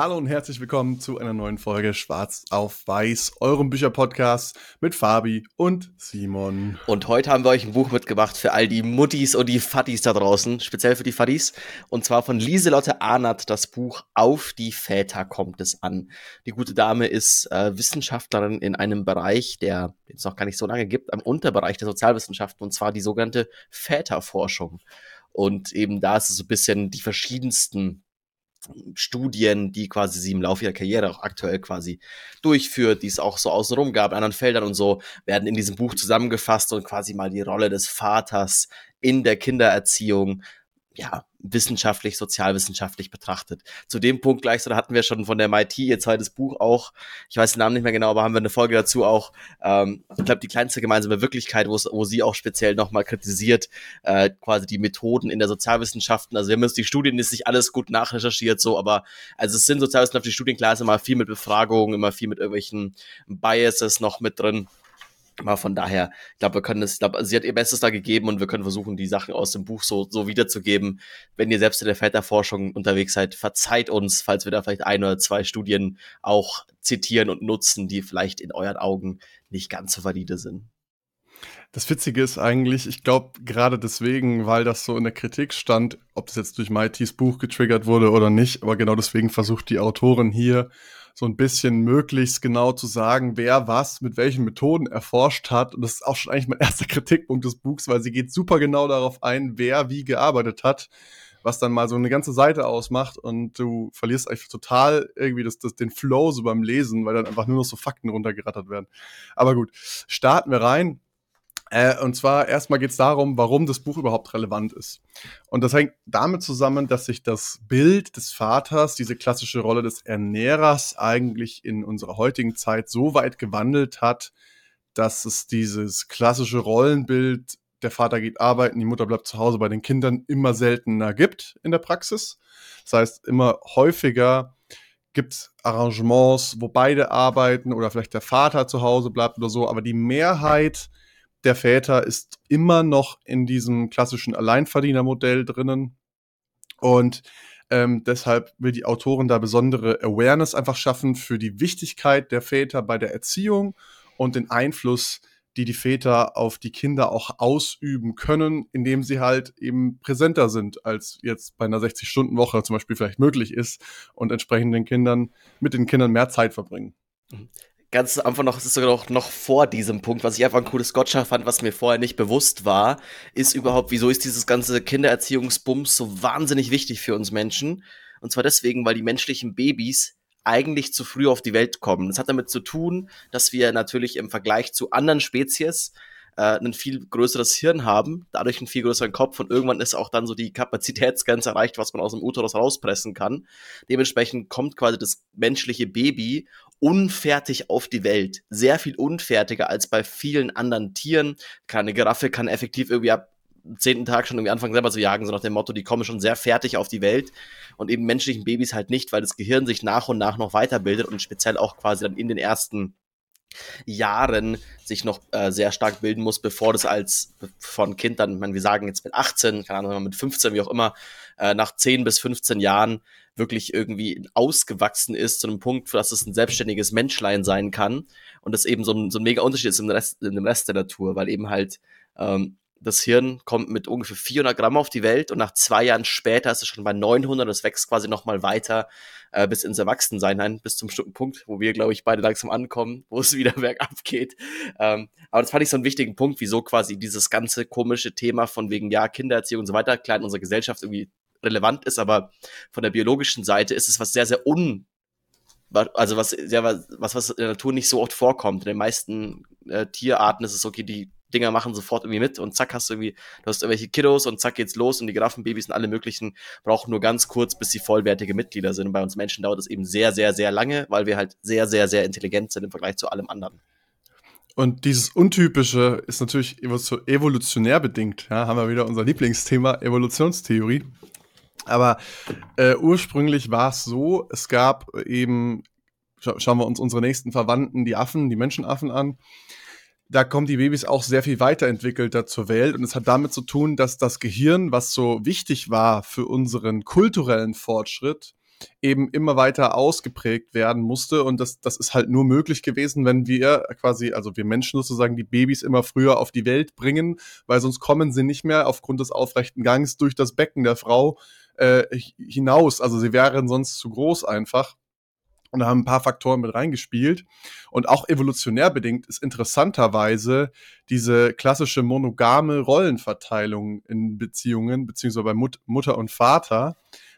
Hallo und herzlich willkommen zu einer neuen Folge Schwarz auf Weiß, eurem Bücherpodcast mit Fabi und Simon. Und heute haben wir euch ein Buch mitgebracht für all die Muttis und die Fattis da draußen, speziell für die Fattis. Und zwar von Lieselotte Arnert, das Buch Auf die Väter kommt es an. Die gute Dame ist äh, Wissenschaftlerin in einem Bereich, der es noch gar nicht so lange gibt, am Unterbereich der Sozialwissenschaften, und zwar die sogenannte Väterforschung. Und eben da ist es so ein bisschen die verschiedensten Studien, die quasi sie im Laufe ihrer Karriere auch aktuell quasi durchführt, die es auch so außenrum gab, in anderen Feldern und so, werden in diesem Buch zusammengefasst und quasi mal die Rolle des Vaters in der Kindererziehung ja, wissenschaftlich, sozialwissenschaftlich betrachtet. Zu dem Punkt gleich, so da hatten wir schon von der MIT ihr zweites Buch auch, ich weiß den Namen nicht mehr genau, aber haben wir eine Folge dazu auch, ähm, ich glaube, die kleinste gemeinsame Wirklichkeit, wo sie auch speziell nochmal kritisiert, äh, quasi die Methoden in der Sozialwissenschaften. Also wir uns die Studien ist nicht alles gut nachrecherchiert, so, aber also es sind sozialwissenschaftliche Studien, klar ist immer viel mit Befragungen, immer viel mit irgendwelchen Biases noch mit drin. Aber von daher, ich glaube, wir können es, ich glaube, sie hat ihr Bestes da gegeben und wir können versuchen, die Sachen aus dem Buch so, so wiederzugeben. Wenn ihr selbst in der Väterforschung unterwegs seid, verzeiht uns, falls wir da vielleicht ein oder zwei Studien auch zitieren und nutzen, die vielleicht in euren Augen nicht ganz so valide sind. Das Witzige ist eigentlich, ich glaube, gerade deswegen, weil das so in der Kritik stand, ob das jetzt durch Maitis Buch getriggert wurde oder nicht, aber genau deswegen versucht die Autorin hier so ein bisschen möglichst genau zu sagen, wer was mit welchen Methoden erforscht hat. Und das ist auch schon eigentlich mein erster Kritikpunkt des Buchs, weil sie geht super genau darauf ein, wer wie gearbeitet hat, was dann mal so eine ganze Seite ausmacht und du verlierst eigentlich total irgendwie das, das, den Flow so beim Lesen, weil dann einfach nur noch so Fakten runtergerattert werden. Aber gut, starten wir rein. Äh, und zwar erstmal geht es darum, warum das Buch überhaupt relevant ist. Und das hängt damit zusammen, dass sich das Bild des Vaters, diese klassische Rolle des Ernährers, eigentlich in unserer heutigen Zeit so weit gewandelt hat, dass es dieses klassische Rollenbild, der Vater geht arbeiten, die Mutter bleibt zu Hause bei den Kindern, immer seltener gibt in der Praxis. Das heißt, immer häufiger gibt es Arrangements, wo beide arbeiten oder vielleicht der Vater zu Hause bleibt oder so, aber die Mehrheit der Väter ist immer noch in diesem klassischen Alleinverdienermodell drinnen. Und ähm, deshalb will die Autorin da besondere Awareness einfach schaffen für die Wichtigkeit der Väter bei der Erziehung und den Einfluss, die die Väter auf die Kinder auch ausüben können, indem sie halt eben präsenter sind, als jetzt bei einer 60-Stunden-Woche zum Beispiel vielleicht möglich ist und entsprechend den Kindern, mit den Kindern mehr Zeit verbringen. Ganz einfach noch, es ist sogar noch, noch vor diesem Punkt, was ich einfach ein cooles Gotcha fand, was mir vorher nicht bewusst war, ist überhaupt, wieso ist dieses ganze Kindererziehungsbums so wahnsinnig wichtig für uns Menschen? Und zwar deswegen, weil die menschlichen Babys eigentlich zu früh auf die Welt kommen. Das hat damit zu tun, dass wir natürlich im Vergleich zu anderen Spezies äh, ein viel größeres Hirn haben, dadurch einen viel größeren Kopf und irgendwann ist auch dann so die Kapazitätsgrenze erreicht, was man aus dem Uterus rauspressen kann. Dementsprechend kommt quasi das menschliche Baby unfertig auf die Welt. Sehr viel unfertiger als bei vielen anderen Tieren. Keine Giraffe kann effektiv irgendwie ab zehnten Tag schon irgendwie anfangen selber zu jagen, so nach dem Motto, die kommen schon sehr fertig auf die Welt und eben menschlichen Babys halt nicht, weil das Gehirn sich nach und nach noch weiterbildet und speziell auch quasi dann in den ersten Jahren sich noch äh, sehr stark bilden muss, bevor das als von Kind dann, ich meine, wir sagen jetzt mit 18, keine Ahnung, mit 15, wie auch immer, äh, nach 10 bis 15 Jahren wirklich irgendwie ausgewachsen ist zu einem Punkt, dass es ein selbstständiges Menschlein sein kann und das eben so ein, so ein mega Unterschied ist im Rest, in dem Rest der Natur, weil eben halt ähm, das Hirn kommt mit ungefähr 400 Gramm auf die Welt und nach zwei Jahren später ist es schon bei 900. Das wächst quasi nochmal weiter äh, bis ins Erwachsensein ein, bis zum Punkt, wo wir, glaube ich, beide langsam ankommen, wo es wieder bergab geht. Ähm, aber das fand ich so einen wichtigen Punkt, wieso quasi dieses ganze komische Thema von wegen, ja, Kindererziehung und so weiter, klar in unserer Gesellschaft irgendwie relevant ist, aber von der biologischen Seite ist es was sehr, sehr un also was, ja, was, was in der Natur nicht so oft vorkommt. In den meisten äh, Tierarten ist es okay, die Dinger machen sofort irgendwie mit und zack hast du irgendwie, du hast irgendwelche Kiddos und zack geht's los und die Giraffenbabys und alle möglichen brauchen nur ganz kurz, bis sie vollwertige Mitglieder sind. Und bei uns Menschen dauert es eben sehr, sehr, sehr lange, weil wir halt sehr, sehr, sehr intelligent sind im Vergleich zu allem anderen. Und dieses Untypische ist natürlich evolutionär bedingt. Ja, haben wir wieder unser Lieblingsthema, Evolutionstheorie. Aber äh, ursprünglich war es so, es gab eben, scha schauen wir uns unsere nächsten Verwandten, die Affen, die Menschenaffen an, da kommen die Babys auch sehr viel weiterentwickelter zur Welt und es hat damit zu tun, dass das Gehirn, was so wichtig war für unseren kulturellen Fortschritt, eben immer weiter ausgeprägt werden musste. Und das, das ist halt nur möglich gewesen, wenn wir quasi, also wir Menschen sozusagen, die Babys immer früher auf die Welt bringen, weil sonst kommen sie nicht mehr aufgrund des aufrechten Gangs durch das Becken der Frau äh, hinaus. Also sie wären sonst zu groß einfach. Und da haben ein paar Faktoren mit reingespielt. Und auch evolutionär bedingt ist interessanterweise diese klassische monogame Rollenverteilung in Beziehungen, beziehungsweise bei Mut Mutter und Vater,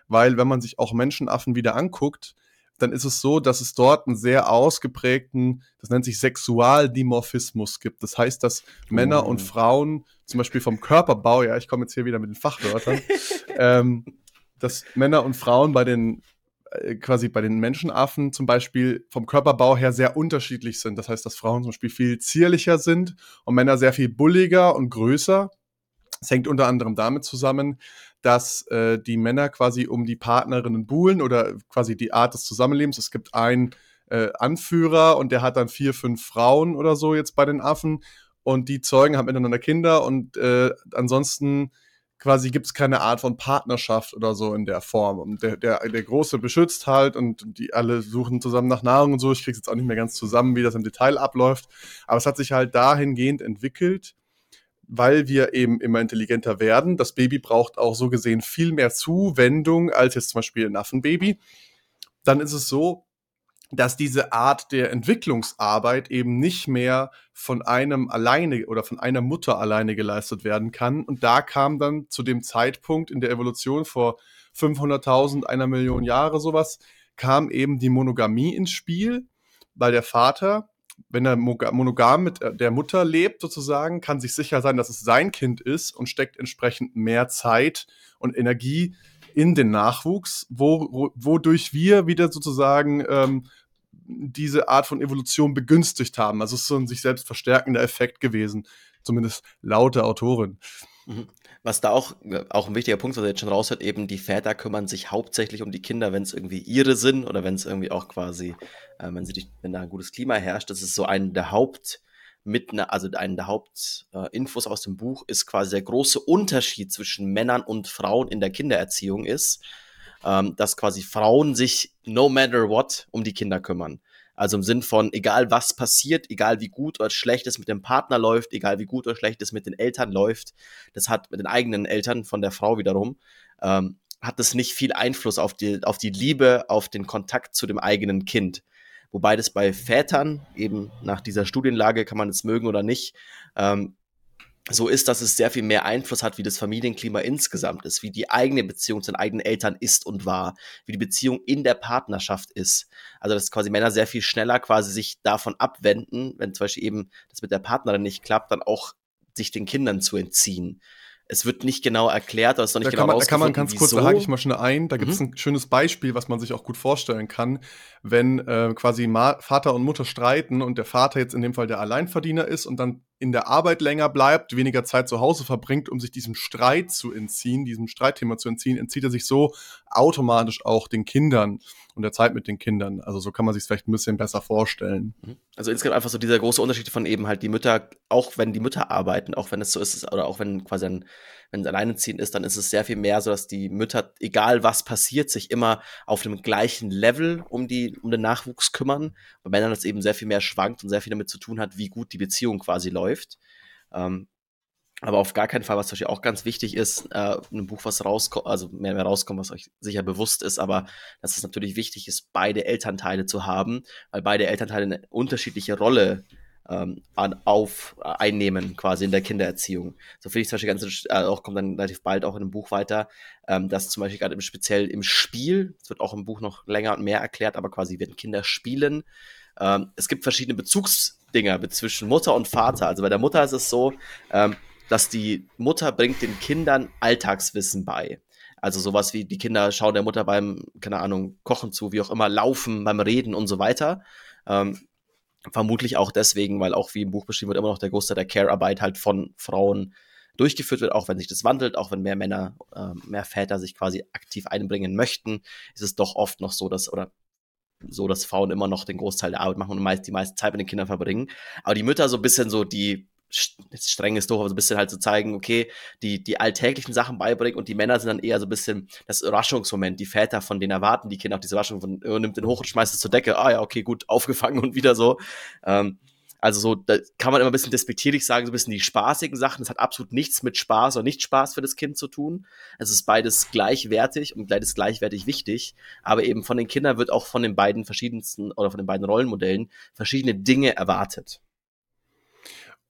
weil wenn man sich auch Menschenaffen wieder anguckt, dann ist es so, dass es dort einen sehr ausgeprägten, das nennt sich Sexualdimorphismus gibt. Das heißt, dass oh. Männer und oh. Frauen zum Beispiel vom Körperbau, ja, ich komme jetzt hier wieder mit den Fachwörtern, ähm, dass Männer und Frauen bei den quasi bei den Menschenaffen zum Beispiel vom Körperbau her sehr unterschiedlich sind. Das heißt, dass Frauen zum Beispiel viel zierlicher sind und Männer sehr viel bulliger und größer. Es hängt unter anderem damit zusammen, dass äh, die Männer quasi um die Partnerinnen buhlen oder quasi die Art des Zusammenlebens. Es gibt einen äh, Anführer und der hat dann vier, fünf Frauen oder so jetzt bei den Affen und die zeugen haben miteinander Kinder und äh, ansonsten quasi gibt es keine Art von Partnerschaft oder so in der Form. Und der, der, der Große beschützt halt und die alle suchen zusammen nach Nahrung und so. Ich krieg's jetzt auch nicht mehr ganz zusammen, wie das im Detail abläuft. Aber es hat sich halt dahingehend entwickelt, weil wir eben immer intelligenter werden. Das Baby braucht auch so gesehen viel mehr Zuwendung als jetzt zum Beispiel ein Affenbaby. Dann ist es so, dass diese Art der Entwicklungsarbeit eben nicht mehr von einem alleine oder von einer Mutter alleine geleistet werden kann. Und da kam dann zu dem Zeitpunkt in der Evolution vor 500.000, einer Million Jahre sowas, kam eben die Monogamie ins Spiel, weil der Vater wenn er monogam mit äh, der Mutter lebt, sozusagen, kann sich sicher sein, dass es sein Kind ist und steckt entsprechend mehr Zeit und Energie in den Nachwuchs, wo, wodurch wir wieder sozusagen ähm, diese Art von Evolution begünstigt haben. Also es ist so ein sich selbst verstärkender Effekt gewesen, zumindest laut der Autorin. Mhm. Was da auch, äh, auch ein wichtiger Punkt, was er jetzt schon raushört, eben die Väter kümmern sich hauptsächlich um die Kinder, wenn es irgendwie ihre sind oder wenn es irgendwie auch quasi, äh, wenn sie wenn da ein gutes Klima herrscht. Das ist so ein der Haupt, mit ne, also einen der Hauptinfos äh, aus dem Buch ist quasi der große Unterschied zwischen Männern und Frauen in der Kindererziehung ist, ähm, dass quasi Frauen sich no matter what um die Kinder kümmern. Also im Sinn von, egal was passiert, egal wie gut oder schlecht es mit dem Partner läuft, egal wie gut oder schlecht es mit den Eltern läuft, das hat mit den eigenen Eltern von der Frau wiederum, ähm, hat das nicht viel Einfluss auf die, auf die Liebe, auf den Kontakt zu dem eigenen Kind. Wobei das bei Vätern, eben nach dieser Studienlage, kann man es mögen oder nicht, ähm, so ist, dass es sehr viel mehr Einfluss hat, wie das Familienklima insgesamt ist, wie die eigene Beziehung zu den eigenen Eltern ist und war, wie die Beziehung in der Partnerschaft ist. Also dass quasi Männer sehr viel schneller quasi sich davon abwenden, wenn zum Beispiel eben das mit der Partnerin nicht klappt, dann auch sich den Kindern zu entziehen es wird nicht genau erklärt, oder es ist noch nicht da genau kann man, Da kann man ganz kurz, da hake ich mal schnell ein, da gibt es mhm. ein schönes Beispiel, was man sich auch gut vorstellen kann, wenn äh, quasi Ma Vater und Mutter streiten und der Vater jetzt in dem Fall der Alleinverdiener ist und dann in der Arbeit länger bleibt, weniger Zeit zu Hause verbringt, um sich diesem Streit zu entziehen, diesem Streitthema zu entziehen, entzieht er sich so automatisch auch den Kindern und der Zeit mit den Kindern. Also so kann man sich vielleicht ein bisschen besser vorstellen. Mhm. Also insgesamt einfach so dieser große Unterschied von eben halt die Mütter, auch wenn die Mütter arbeiten, auch wenn es so ist, oder auch wenn quasi ein, wenn es alleineziehend ist, dann ist es sehr viel mehr so, dass die Mütter, egal was passiert, sich immer auf dem gleichen Level um die, um den Nachwuchs kümmern. Bei Männern das eben sehr viel mehr schwankt und sehr viel damit zu tun hat, wie gut die Beziehung quasi läuft. Ähm, aber auf gar keinen Fall, was zum auch ganz wichtig ist, äh, ein Buch, was rauskommt, also mehr, mehr rauskommt, was euch sicher bewusst ist, aber dass es natürlich wichtig ist, beide Elternteile zu haben, weil beide Elternteile eine unterschiedliche Rolle ähm, an, auf äh, einnehmen, quasi in der Kindererziehung. So finde ich zum Beispiel ganz, äh, auch kommt dann relativ bald auch in einem Buch weiter, ähm, dass zum Beispiel gerade im speziell im Spiel, es wird auch im Buch noch länger und mehr erklärt, aber quasi werden Kinder spielen. Ähm, es gibt verschiedene Bezugs Dinger zwischen Mutter und Vater. Also bei der Mutter ist es so, ähm, dass die Mutter bringt den Kindern Alltagswissen bei. Also sowas wie die Kinder schauen der Mutter beim, keine Ahnung, Kochen zu, wie auch immer, laufen, beim Reden und so weiter. Ähm, vermutlich auch deswegen, weil auch wie im Buch beschrieben wird, immer noch der Großteil der Care-Arbeit halt von Frauen durchgeführt wird, auch wenn sich das wandelt, auch wenn mehr Männer, äh, mehr Väter sich quasi aktiv einbringen möchten, ist es doch oft noch so, dass, oder so, dass Frauen immer noch den Großteil der Arbeit machen und meist, die meiste Zeit mit den Kindern verbringen. Aber die Mütter so ein bisschen so die streng ist doch, aber so ein bisschen halt zu so zeigen, okay, die, die alltäglichen Sachen beibringen und die Männer sind dann eher so ein bisschen das Überraschungsmoment. Die Väter, von denen erwarten die Kinder auch diese Überraschung von, oh, nimmt den hoch und schmeißt es zur Decke. Ah ja, okay, gut, aufgefangen und wieder so. Ähm, also so, da kann man immer ein bisschen despektierlich sagen, so ein bisschen die spaßigen Sachen. Das hat absolut nichts mit Spaß oder nicht Spaß für das Kind zu tun. Es ist beides gleichwertig und beides gleichwertig wichtig. Aber eben von den Kindern wird auch von den beiden verschiedensten oder von den beiden Rollenmodellen verschiedene Dinge erwartet.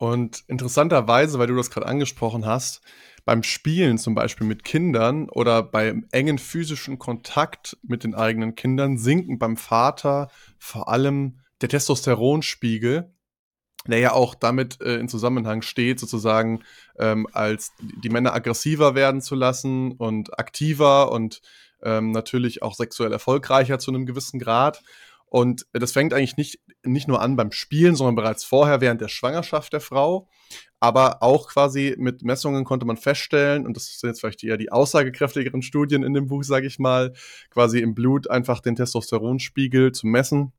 Und interessanterweise, weil du das gerade angesprochen hast, beim Spielen zum Beispiel mit Kindern oder beim engen physischen Kontakt mit den eigenen Kindern sinken beim Vater vor allem der Testosteronspiegel der ja auch damit äh, in Zusammenhang steht, sozusagen ähm, als die Männer aggressiver werden zu lassen und aktiver und ähm, natürlich auch sexuell erfolgreicher zu einem gewissen Grad. Und das fängt eigentlich nicht, nicht nur an beim Spielen, sondern bereits vorher während der Schwangerschaft der Frau. Aber auch quasi mit Messungen konnte man feststellen, und das sind jetzt vielleicht eher die aussagekräftigeren Studien in dem Buch, sage ich mal, quasi im Blut einfach den Testosteronspiegel zu messen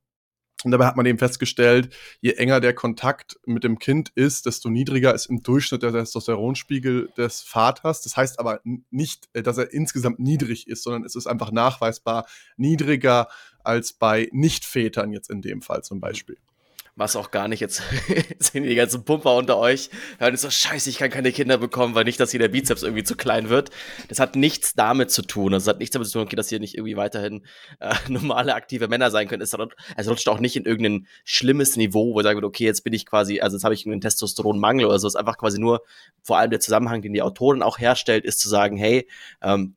und dabei hat man eben festgestellt, je enger der Kontakt mit dem Kind ist, desto niedriger ist im Durchschnitt der Testosteronspiegel des Vaters. Das heißt aber nicht, äh, dass er insgesamt niedrig ist, sondern es ist einfach nachweisbar niedriger als bei Nichtvätern jetzt in dem Fall zum Beispiel was auch gar nicht jetzt sehen die ganzen Pumper unter euch, hören so, scheiße, ich kann keine Kinder bekommen, weil nicht, dass hier der Bizeps irgendwie zu klein wird. Das hat nichts damit zu tun. Das hat nichts damit zu tun, okay, dass hier nicht irgendwie weiterhin äh, normale, aktive Männer sein können. Es, es rutscht auch nicht in irgendein schlimmes Niveau, wo ihr sagt, okay, jetzt bin ich quasi, also jetzt habe ich einen Testosteronmangel oder so. Es ist einfach quasi nur, vor allem der Zusammenhang, den die Autorin auch herstellt, ist zu sagen, hey, ähm,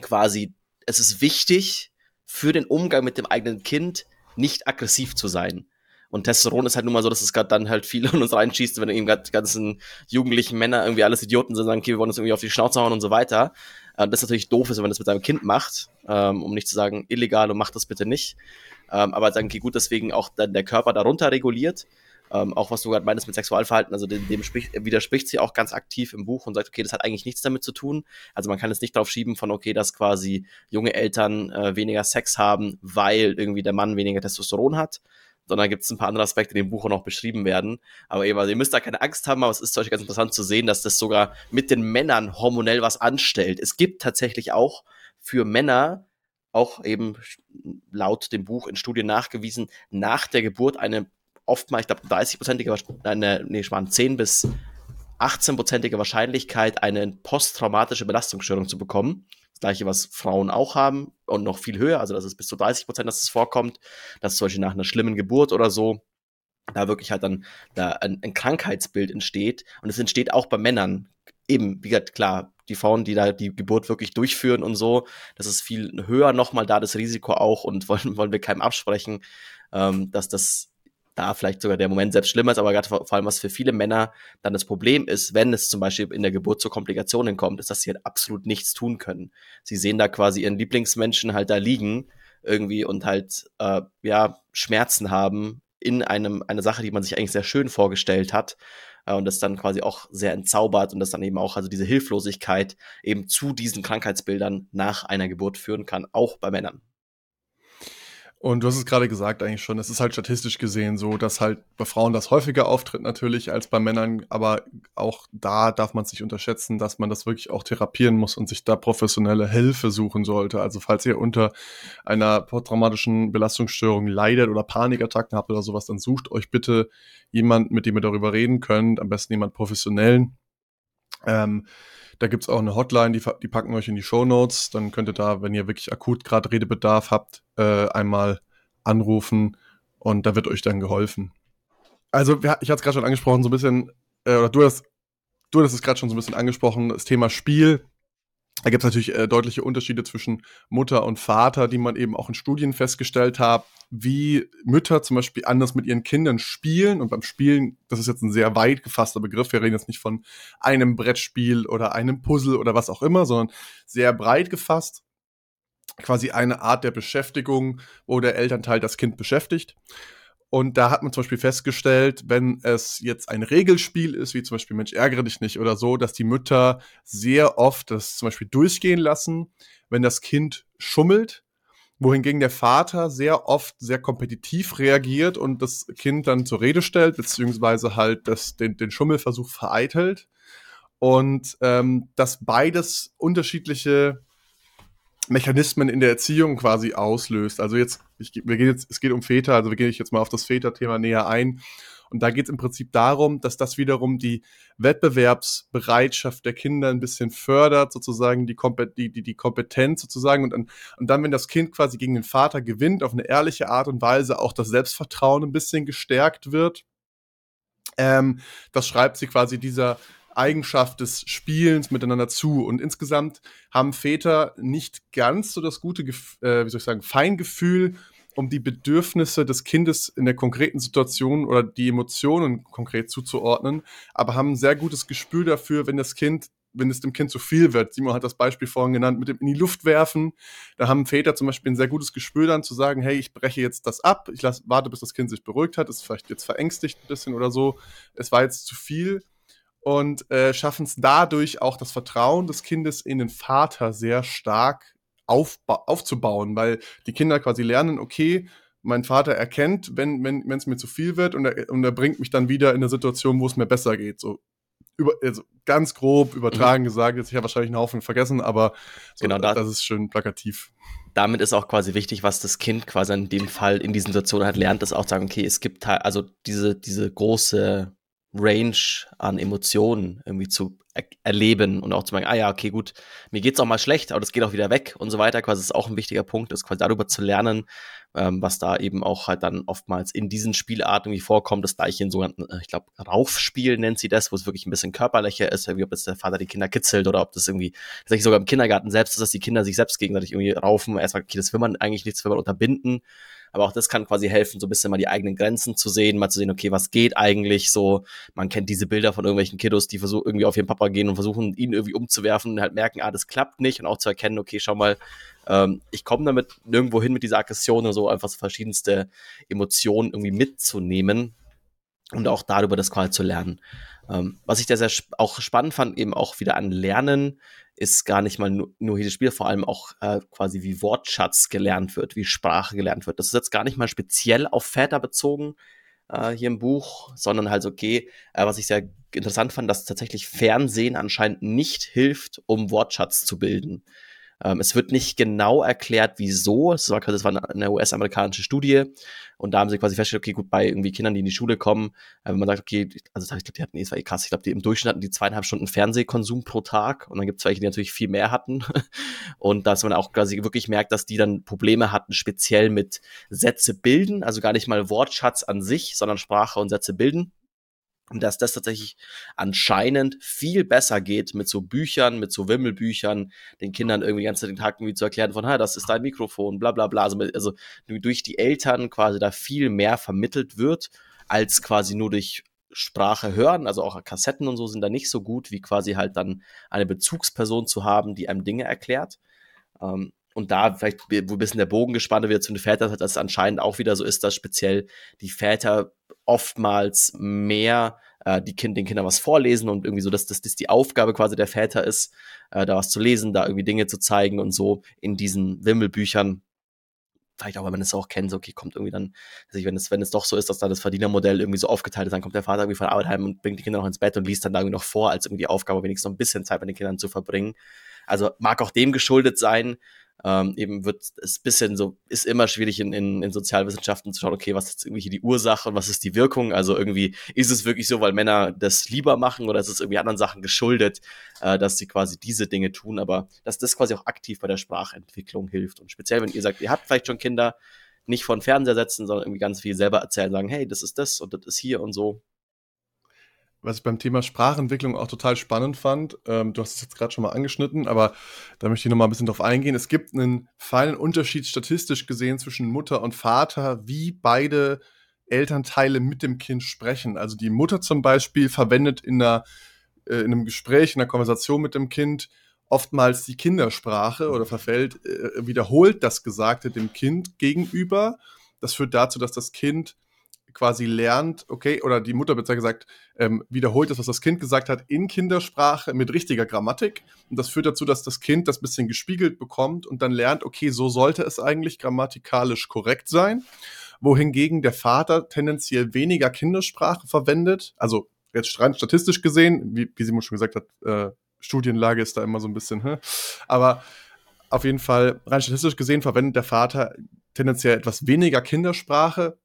quasi, es ist wichtig für den Umgang mit dem eigenen Kind, nicht aggressiv zu sein. Und Testosteron ist halt nun mal so, dass es gerade dann halt viele in uns reinschießt, wenn eben gerade die ganzen jugendlichen Männer irgendwie alles Idioten sind, sagen, okay, wir wollen uns irgendwie auf die Schnauze hauen und so weiter. Äh, das ist natürlich doof ist, wenn man das mit seinem Kind macht, ähm, um nicht zu sagen, illegal und macht das bitte nicht. Ähm, aber sagen, okay, gut, deswegen auch dann der Körper darunter reguliert. Ähm, auch was du gerade meinst mit Sexualverhalten, also dem, dem spricht, widerspricht sie auch ganz aktiv im Buch und sagt, okay, das hat eigentlich nichts damit zu tun. Also man kann es nicht darauf schieben von, okay, dass quasi junge Eltern äh, weniger Sex haben, weil irgendwie der Mann weniger Testosteron hat, sondern gibt es ein paar andere Aspekte, die im Buch auch noch beschrieben werden. Aber eben, also ihr müsst da keine Angst haben, aber es ist zum Beispiel ganz interessant zu sehen, dass das sogar mit den Männern hormonell was anstellt. Es gibt tatsächlich auch für Männer, auch eben laut dem Buch in Studien nachgewiesen, nach der Geburt eine oftmals, ich glaube, 30-prozentige, eine, nee, ich meine 10 bis 18-prozentige Wahrscheinlichkeit, eine posttraumatische Belastungsstörung zu bekommen. Das gleiche, was Frauen auch haben und noch viel höher, also das ist bis zu 30 Prozent, dass es vorkommt, dass zum Beispiel nach einer schlimmen Geburt oder so da wirklich halt dann da ein, ein Krankheitsbild entsteht. Und es entsteht auch bei Männern. Eben, wie gesagt, klar, die Frauen, die da die Geburt wirklich durchführen und so, das ist viel höher nochmal da, das Risiko auch und wollen, wollen wir keinem absprechen, ähm, dass das da vielleicht sogar der Moment selbst schlimmer ist, aber gerade vor, vor, allem was für viele Männer dann das Problem ist, wenn es zum Beispiel in der Geburt zu Komplikationen kommt, ist, dass sie halt absolut nichts tun können. Sie sehen da quasi ihren Lieblingsmenschen halt da liegen irgendwie und halt äh, ja Schmerzen haben in einem eine Sache, die man sich eigentlich sehr schön vorgestellt hat äh, und das dann quasi auch sehr entzaubert und das dann eben auch also diese Hilflosigkeit eben zu diesen Krankheitsbildern nach einer Geburt führen kann, auch bei Männern. Und du hast es gerade gesagt eigentlich schon, es ist halt statistisch gesehen so, dass halt bei Frauen das häufiger auftritt natürlich als bei Männern, aber auch da darf man sich unterschätzen, dass man das wirklich auch therapieren muss und sich da professionelle Hilfe suchen sollte. Also falls ihr unter einer posttraumatischen Belastungsstörung leidet oder Panikattacken habt oder sowas, dann sucht euch bitte jemand, mit dem ihr darüber reden könnt, am besten jemand professionellen. Ähm, da gibt's auch eine Hotline, die, die packen euch in die Show Notes. Dann könnt ihr da, wenn ihr wirklich akut gerade Redebedarf habt, äh, einmal anrufen und da wird euch dann geholfen. Also, ich hatte es gerade schon angesprochen, so ein bisschen, äh, oder du hast, du hast es gerade schon so ein bisschen angesprochen, das Thema Spiel da gibt es natürlich äh, deutliche Unterschiede zwischen Mutter und Vater, die man eben auch in Studien festgestellt hat, wie Mütter zum Beispiel anders mit ihren Kindern spielen. Und beim Spielen, das ist jetzt ein sehr weit gefasster Begriff, wir reden jetzt nicht von einem Brettspiel oder einem Puzzle oder was auch immer, sondern sehr breit gefasst. Quasi eine Art der Beschäftigung, wo der Elternteil das Kind beschäftigt. Und da hat man zum Beispiel festgestellt, wenn es jetzt ein Regelspiel ist, wie zum Beispiel Mensch, ärgere dich nicht oder so, dass die Mütter sehr oft das zum Beispiel durchgehen lassen, wenn das Kind schummelt, wohingegen der Vater sehr oft sehr kompetitiv reagiert und das Kind dann zur Rede stellt, beziehungsweise halt das, den, den Schummelversuch vereitelt. Und ähm, dass beides unterschiedliche Mechanismen in der Erziehung quasi auslöst. Also jetzt, ich, wir gehen jetzt, es geht um Väter, also wir gehen jetzt mal auf das Väterthema näher ein. Und da geht es im Prinzip darum, dass das wiederum die Wettbewerbsbereitschaft der Kinder ein bisschen fördert, sozusagen die, die, die, die Kompetenz sozusagen. Und, und dann, wenn das Kind quasi gegen den Vater gewinnt, auf eine ehrliche Art und Weise auch das Selbstvertrauen ein bisschen gestärkt wird. Ähm, das schreibt sie quasi dieser Eigenschaft des Spielens miteinander zu. Und insgesamt haben Väter nicht ganz so das gute, äh, wie soll ich sagen, Feingefühl, um die Bedürfnisse des Kindes in der konkreten Situation oder die Emotionen konkret zuzuordnen, aber haben ein sehr gutes Gespür dafür, wenn das Kind wenn es dem Kind zu viel wird. Simon hat das Beispiel vorhin genannt, mit dem in die Luft werfen. Da haben Väter zum Beispiel ein sehr gutes Gespür dann zu sagen, hey, ich breche jetzt das ab, ich lass, warte, bis das Kind sich beruhigt hat, ist vielleicht jetzt verängstigt ein bisschen oder so. Es war jetzt zu viel und äh, schaffen es dadurch auch das Vertrauen des Kindes in den Vater sehr stark aufzubauen, weil die Kinder quasi lernen, okay, mein Vater erkennt, wenn wenn es mir zu viel wird und er, und er bringt mich dann wieder in eine Situation, wo es mir besser geht. So über, also ganz grob übertragen mhm. gesagt, jetzt ich habe wahrscheinlich einen Haufen vergessen, aber so, genau das, das ist schön plakativ. Damit ist auch quasi wichtig, was das Kind quasi in dem Fall in diesen Situationen halt lernt, das auch zu sagen, okay, es gibt halt, also diese, diese große Range an Emotionen irgendwie zu er erleben und auch zu sagen, ah ja, okay, gut, mir geht's auch mal schlecht, aber das geht auch wieder weg und so weiter. Quasi ist auch ein wichtiger Punkt, ist quasi darüber zu lernen, ähm, was da eben auch halt dann oftmals in diesen Spielarten wie vorkommt, das gleiche in sogenannten, äh, ich glaube, Raufspiel nennt sie das, wo es wirklich ein bisschen körperlicher ist, wie ob jetzt der Vater die Kinder kitzelt oder ob das irgendwie, tatsächlich sogar im Kindergarten selbst ist, dass die Kinder sich selbst gegenseitig irgendwie raufen. Erstmal, okay, das will man eigentlich nichts, will man unterbinden. Aber auch das kann quasi helfen, so ein bisschen mal die eigenen Grenzen zu sehen, mal zu sehen, okay, was geht eigentlich so. Man kennt diese Bilder von irgendwelchen Kiddos, die versuchen irgendwie auf ihren Papa gehen und versuchen, ihn irgendwie umzuwerfen und halt merken, ah, das klappt nicht und auch zu erkennen, okay, schau mal, ähm, ich komme damit nirgendwo hin mit dieser Aggression und so einfach so verschiedenste Emotionen irgendwie mitzunehmen und auch darüber das quasi zu lernen. Ähm, was ich da sehr auch spannend fand, eben auch wieder an Lernen, ist gar nicht mal nur, nur jedes Spiel, vor allem auch äh, quasi wie Wortschatz gelernt wird, wie Sprache gelernt wird. Das ist jetzt gar nicht mal speziell auf Väter bezogen äh, hier im Buch, sondern halt okay, äh, was ich sehr interessant fand, dass tatsächlich Fernsehen anscheinend nicht hilft, um Wortschatz zu bilden. Ähm, es wird nicht genau erklärt, wieso. Es war, das war eine US-amerikanische Studie. Und da haben sie quasi festgestellt, okay, gut, bei irgendwie Kindern, die in die Schule kommen, äh, wenn man sagt, okay, also ich glaube, die hatten, es war eh krass, ich glaube, die im Durchschnitt hatten die zweieinhalb Stunden Fernsehkonsum pro Tag. Und dann gibt es welche, die natürlich viel mehr hatten. Und dass man auch quasi wirklich merkt, dass die dann Probleme hatten, speziell mit Sätze bilden, also gar nicht mal Wortschatz an sich, sondern Sprache und Sätze bilden dass das tatsächlich anscheinend viel besser geht mit so Büchern, mit so Wimmelbüchern, den Kindern irgendwie ganz den Tag irgendwie zu erklären von, ha, das ist dein Mikrofon, bla bla bla. Also, also durch die Eltern quasi da viel mehr vermittelt wird, als quasi nur durch Sprache hören, also auch Kassetten und so sind da nicht so gut, wie quasi halt dann eine Bezugsperson zu haben, die einem Dinge erklärt. Ähm, und da vielleicht wo ein bisschen der Bogen gespannt wird zu den Vätern, dass es anscheinend auch wieder so ist, dass speziell die Väter oftmals mehr äh, die kind, den Kindern was vorlesen und irgendwie so, dass das, die Aufgabe quasi der Väter ist, äh, da was zu lesen, da irgendwie Dinge zu zeigen und so in diesen Wimmelbüchern. Vielleicht auch, wenn man es auch kennt, so, okay, kommt irgendwie dann, also wenn es, wenn es doch so ist, dass da das Verdienermodell irgendwie so aufgeteilt ist, dann kommt der Vater irgendwie von Arbeit heim und bringt die Kinder noch ins Bett und liest dann da irgendwie noch vor, als irgendwie die Aufgabe, wenigstens noch ein bisschen Zeit mit den Kindern zu verbringen. Also mag auch dem geschuldet sein, ähm, eben wird es bisschen so, ist immer schwierig in, in, in Sozialwissenschaften zu schauen, okay, was ist irgendwie hier die Ursache und was ist die Wirkung? Also irgendwie, ist es wirklich so, weil Männer das lieber machen oder ist es irgendwie anderen Sachen geschuldet, äh, dass sie quasi diese Dinge tun, aber dass das quasi auch aktiv bei der Sprachentwicklung hilft. Und speziell, wenn ihr sagt, ihr habt vielleicht schon Kinder, nicht von Fernseher setzen, sondern irgendwie ganz viel selber erzählen, sagen, hey, das ist das und das ist hier und so was ich beim Thema Sprachentwicklung auch total spannend fand, ähm, du hast es jetzt gerade schon mal angeschnitten, aber da möchte ich noch mal ein bisschen drauf eingehen. Es gibt einen feinen Unterschied statistisch gesehen zwischen Mutter und Vater, wie beide Elternteile mit dem Kind sprechen. Also die Mutter zum Beispiel verwendet in, einer, äh, in einem Gespräch, in einer Konversation mit dem Kind oftmals die Kindersprache oder verfällt, äh, wiederholt das Gesagte dem Kind gegenüber. Das führt dazu, dass das Kind quasi lernt, okay, oder die Mutter besser gesagt ähm, wiederholt das, was das Kind gesagt hat, in Kindersprache mit richtiger Grammatik. Und das führt dazu, dass das Kind das bisschen gespiegelt bekommt und dann lernt, okay, so sollte es eigentlich grammatikalisch korrekt sein. Wohingegen der Vater tendenziell weniger Kindersprache verwendet. Also jetzt rein statistisch gesehen, wie, wie Simon schon gesagt hat, äh, Studienlage ist da immer so ein bisschen, hä? aber auf jeden Fall rein statistisch gesehen verwendet der Vater tendenziell etwas weniger Kindersprache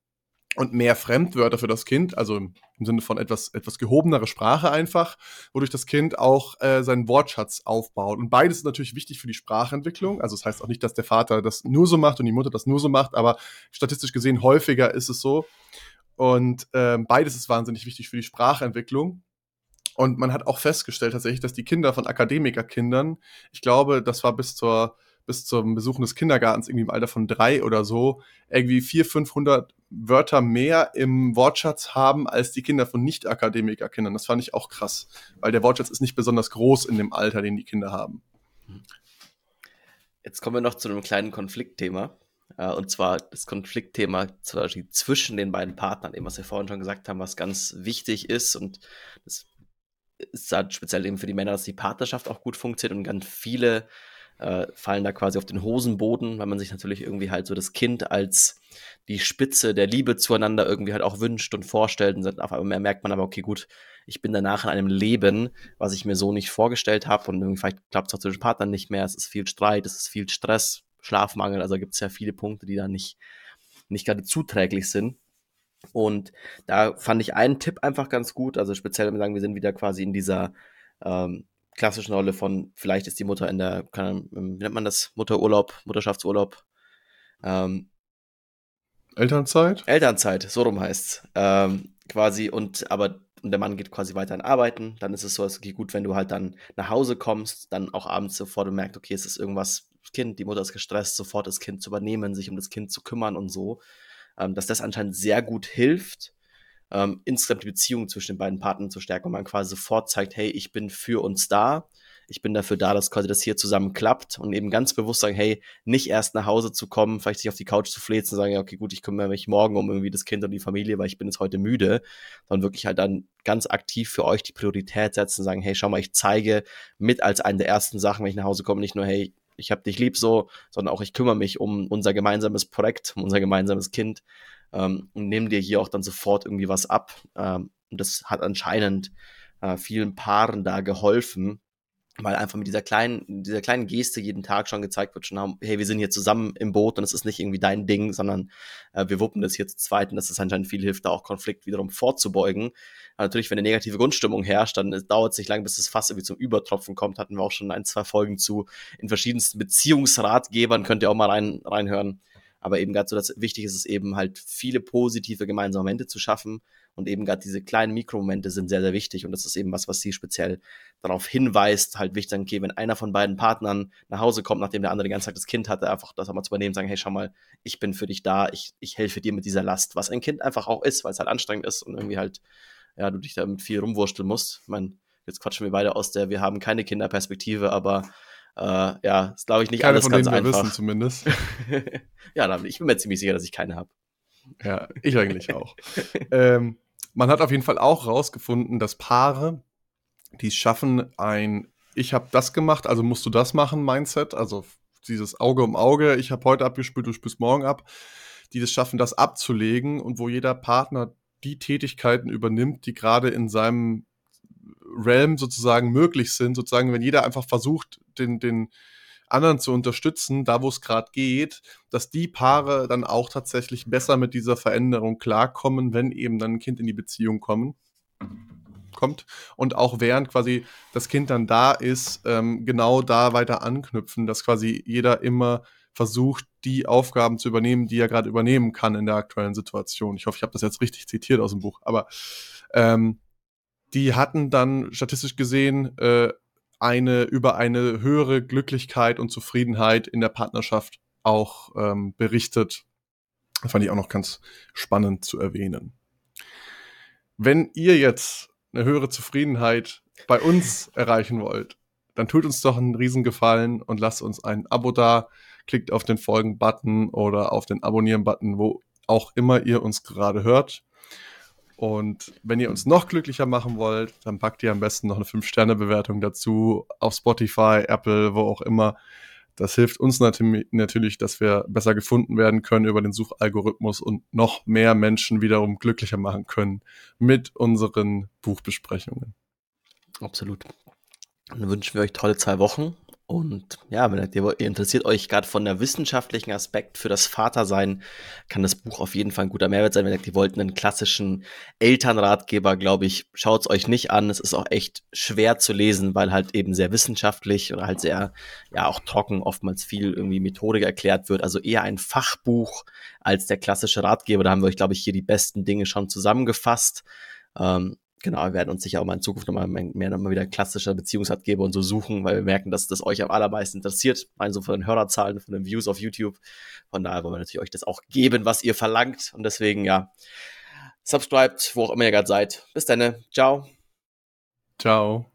und mehr Fremdwörter für das Kind, also im, Sinne von etwas, etwas gehobenere Sprache einfach, wodurch das Kind auch äh, seinen Wortschatz aufbaut. Und beides ist natürlich wichtig für die Sprachentwicklung. Also das heißt auch nicht, dass der Vater das nur so macht und die Mutter das nur so macht, aber statistisch gesehen häufiger ist es so. Und äh, beides ist wahnsinnig wichtig für die Sprachentwicklung. Und man hat auch festgestellt tatsächlich, dass die Kinder von Akademikerkindern, ich glaube, das war bis zur bis zum Besuchen des Kindergartens irgendwie im Alter von drei oder so irgendwie 400, 500 Wörter mehr im Wortschatz haben als die Kinder von Nicht-Akademiker-Kindern. Das fand ich auch krass, weil der Wortschatz ist nicht besonders groß in dem Alter, den die Kinder haben. Jetzt kommen wir noch zu einem kleinen Konfliktthema. Äh, und zwar das Konfliktthema zwischen den beiden Partnern, eben was wir vorhin schon gesagt haben, was ganz wichtig ist. Und das ist halt speziell eben für die Männer, dass die Partnerschaft auch gut funktioniert und ganz viele äh, fallen da quasi auf den Hosenboden, weil man sich natürlich irgendwie halt so das Kind als die Spitze der Liebe zueinander irgendwie halt auch wünscht und vorstellt. Und auf einmal merkt man aber, okay, gut, ich bin danach in einem Leben, was ich mir so nicht vorgestellt habe und irgendwie vielleicht klappt es auch zwischen Partnern nicht mehr. Es ist viel Streit, es ist viel Stress, Schlafmangel. Also gibt es ja viele Punkte, die da nicht, nicht gerade zuträglich sind. Und da fand ich einen Tipp einfach ganz gut. Also speziell, wenn wir sagen, wir sind wieder quasi in dieser ähm, klassischen Rolle von, vielleicht ist die Mutter in der, kann, wie nennt man das, Mutterurlaub, Mutterschaftsurlaub. Ähm, Elternzeit? Elternzeit, so rum heißt's. Ähm, quasi, und aber und der Mann geht quasi weiter an Arbeiten, dann ist es so, es geht gut, wenn du halt dann nach Hause kommst, dann auch abends sofort du merkst, okay, es ist irgendwas, das Kind, die Mutter ist gestresst, sofort das Kind zu übernehmen, sich um das Kind zu kümmern und so. Ähm, dass das anscheinend sehr gut hilft, ähm, insgesamt die Beziehung zwischen den beiden Partnern zu stärken und man quasi sofort zeigt, hey, ich bin für uns da, ich bin dafür da, dass quasi das hier zusammen klappt und eben ganz bewusst sagen, hey, nicht erst nach Hause zu kommen, vielleicht sich auf die Couch zu flezen und sagen, ja, okay, gut, ich kümmere mich morgen um irgendwie das Kind und die Familie, weil ich bin jetzt heute müde, sondern wirklich halt dann ganz aktiv für euch die Priorität setzen und sagen, hey, schau mal, ich zeige mit als eine der ersten Sachen, wenn ich nach Hause komme, nicht nur, hey, ich habe dich lieb so, sondern auch ich kümmere mich um unser gemeinsames Projekt, um unser gemeinsames Kind ähm, und nehme dir hier auch dann sofort irgendwie was ab. Ähm, und das hat anscheinend äh, vielen Paaren da geholfen, weil einfach mit dieser kleinen, dieser kleinen Geste jeden Tag schon gezeigt wird, schon, hey, wir sind hier zusammen im Boot und es ist nicht irgendwie dein Ding, sondern äh, wir wuppen das hier zu zweit und dass es anscheinend viel hilft, da auch Konflikt wiederum vorzubeugen. Aber natürlich, wenn eine negative Grundstimmung herrscht, dann dauert es nicht lange, bis das Fass irgendwie zum Übertropfen kommt. Hatten wir auch schon ein, zwei Folgen zu in verschiedensten Beziehungsratgebern, könnt ihr auch mal rein, reinhören. Aber eben gerade so, dass wichtig ist es eben halt viele positive gemeinsame Momente zu schaffen. Und eben gerade diese kleinen Mikromomente sind sehr, sehr wichtig. Und das ist eben was, was sie speziell darauf hinweist, halt wichtig, okay, wenn einer von beiden Partnern nach Hause kommt, nachdem der andere die ganze Zeit das Kind hatte, einfach das einmal zu übernehmen, sagen, hey, schau mal, ich bin für dich da, ich, ich helfe dir mit dieser Last, was ein Kind einfach auch ist, weil es halt anstrengend ist und irgendwie halt, ja, du dich da mit viel rumwursteln musst. Ich meine, jetzt quatschen wir beide aus der, wir haben keine Kinderperspektive, aber äh, ja, ist glaube ich nicht keine alles von ganz denen einfach. Wir wissen zumindest. ja, ich bin mir ziemlich sicher, dass ich keine habe. Ja, ich eigentlich auch. ähm, man hat auf jeden Fall auch rausgefunden, dass Paare, die es schaffen, ein Ich habe das gemacht, also musst du das machen Mindset, also dieses Auge um Auge, ich habe heute abgespült, du spürst morgen ab, die es schaffen, das abzulegen und wo jeder Partner die Tätigkeiten übernimmt, die gerade in seinem Realm sozusagen möglich sind, sozusagen, wenn jeder einfach versucht, den, den anderen zu unterstützen, da wo es gerade geht, dass die Paare dann auch tatsächlich besser mit dieser Veränderung klarkommen, wenn eben dann ein Kind in die Beziehung kommen kommt und auch während quasi das Kind dann da ist, ähm, genau da weiter anknüpfen, dass quasi jeder immer versucht, die Aufgaben zu übernehmen, die er gerade übernehmen kann in der aktuellen Situation. Ich hoffe, ich habe das jetzt richtig zitiert aus dem Buch, aber ähm, die hatten dann statistisch gesehen äh, eine über eine höhere Glücklichkeit und Zufriedenheit in der Partnerschaft auch ähm, berichtet. Das fand ich auch noch ganz spannend zu erwähnen. Wenn ihr jetzt eine höhere Zufriedenheit bei uns erreichen wollt, dann tut uns doch einen Riesengefallen und lasst uns ein Abo da. Klickt auf den Folgen-Button oder auf den Abonnieren-Button, wo auch immer ihr uns gerade hört. Und wenn ihr uns noch glücklicher machen wollt, dann packt ihr am besten noch eine 5-Sterne-Bewertung dazu auf Spotify, Apple, wo auch immer. Das hilft uns natürlich, dass wir besser gefunden werden können über den Suchalgorithmus und noch mehr Menschen wiederum glücklicher machen können mit unseren Buchbesprechungen. Absolut. Dann wünschen wir euch tolle zwei Wochen und ja, wenn ihr, interessiert euch gerade von der wissenschaftlichen Aspekt für das Vatersein, kann das Buch auf jeden Fall ein guter Mehrwert sein. Wenn ihr wollt einen klassischen Elternratgeber, glaube ich, schaut es euch nicht an. Es ist auch echt schwer zu lesen, weil halt eben sehr wissenschaftlich oder halt sehr, ja, auch trocken oftmals viel irgendwie Methodik erklärt wird. Also eher ein Fachbuch als der klassische Ratgeber. Da haben wir euch, glaube ich, hier die besten Dinge schon zusammengefasst. Ähm, Genau, wir werden uns sicher auch mal in Zukunft nochmal mehr nochmal wieder klassischer Beziehungsratgeber und so suchen, weil wir merken, dass das euch am allermeisten interessiert. Also von den Hörerzahlen, von den Views auf YouTube. Von daher wollen wir natürlich euch das auch geben, was ihr verlangt. Und deswegen, ja, subscribt, wo auch immer ihr gerade seid. Bis dann. Ciao. Ciao.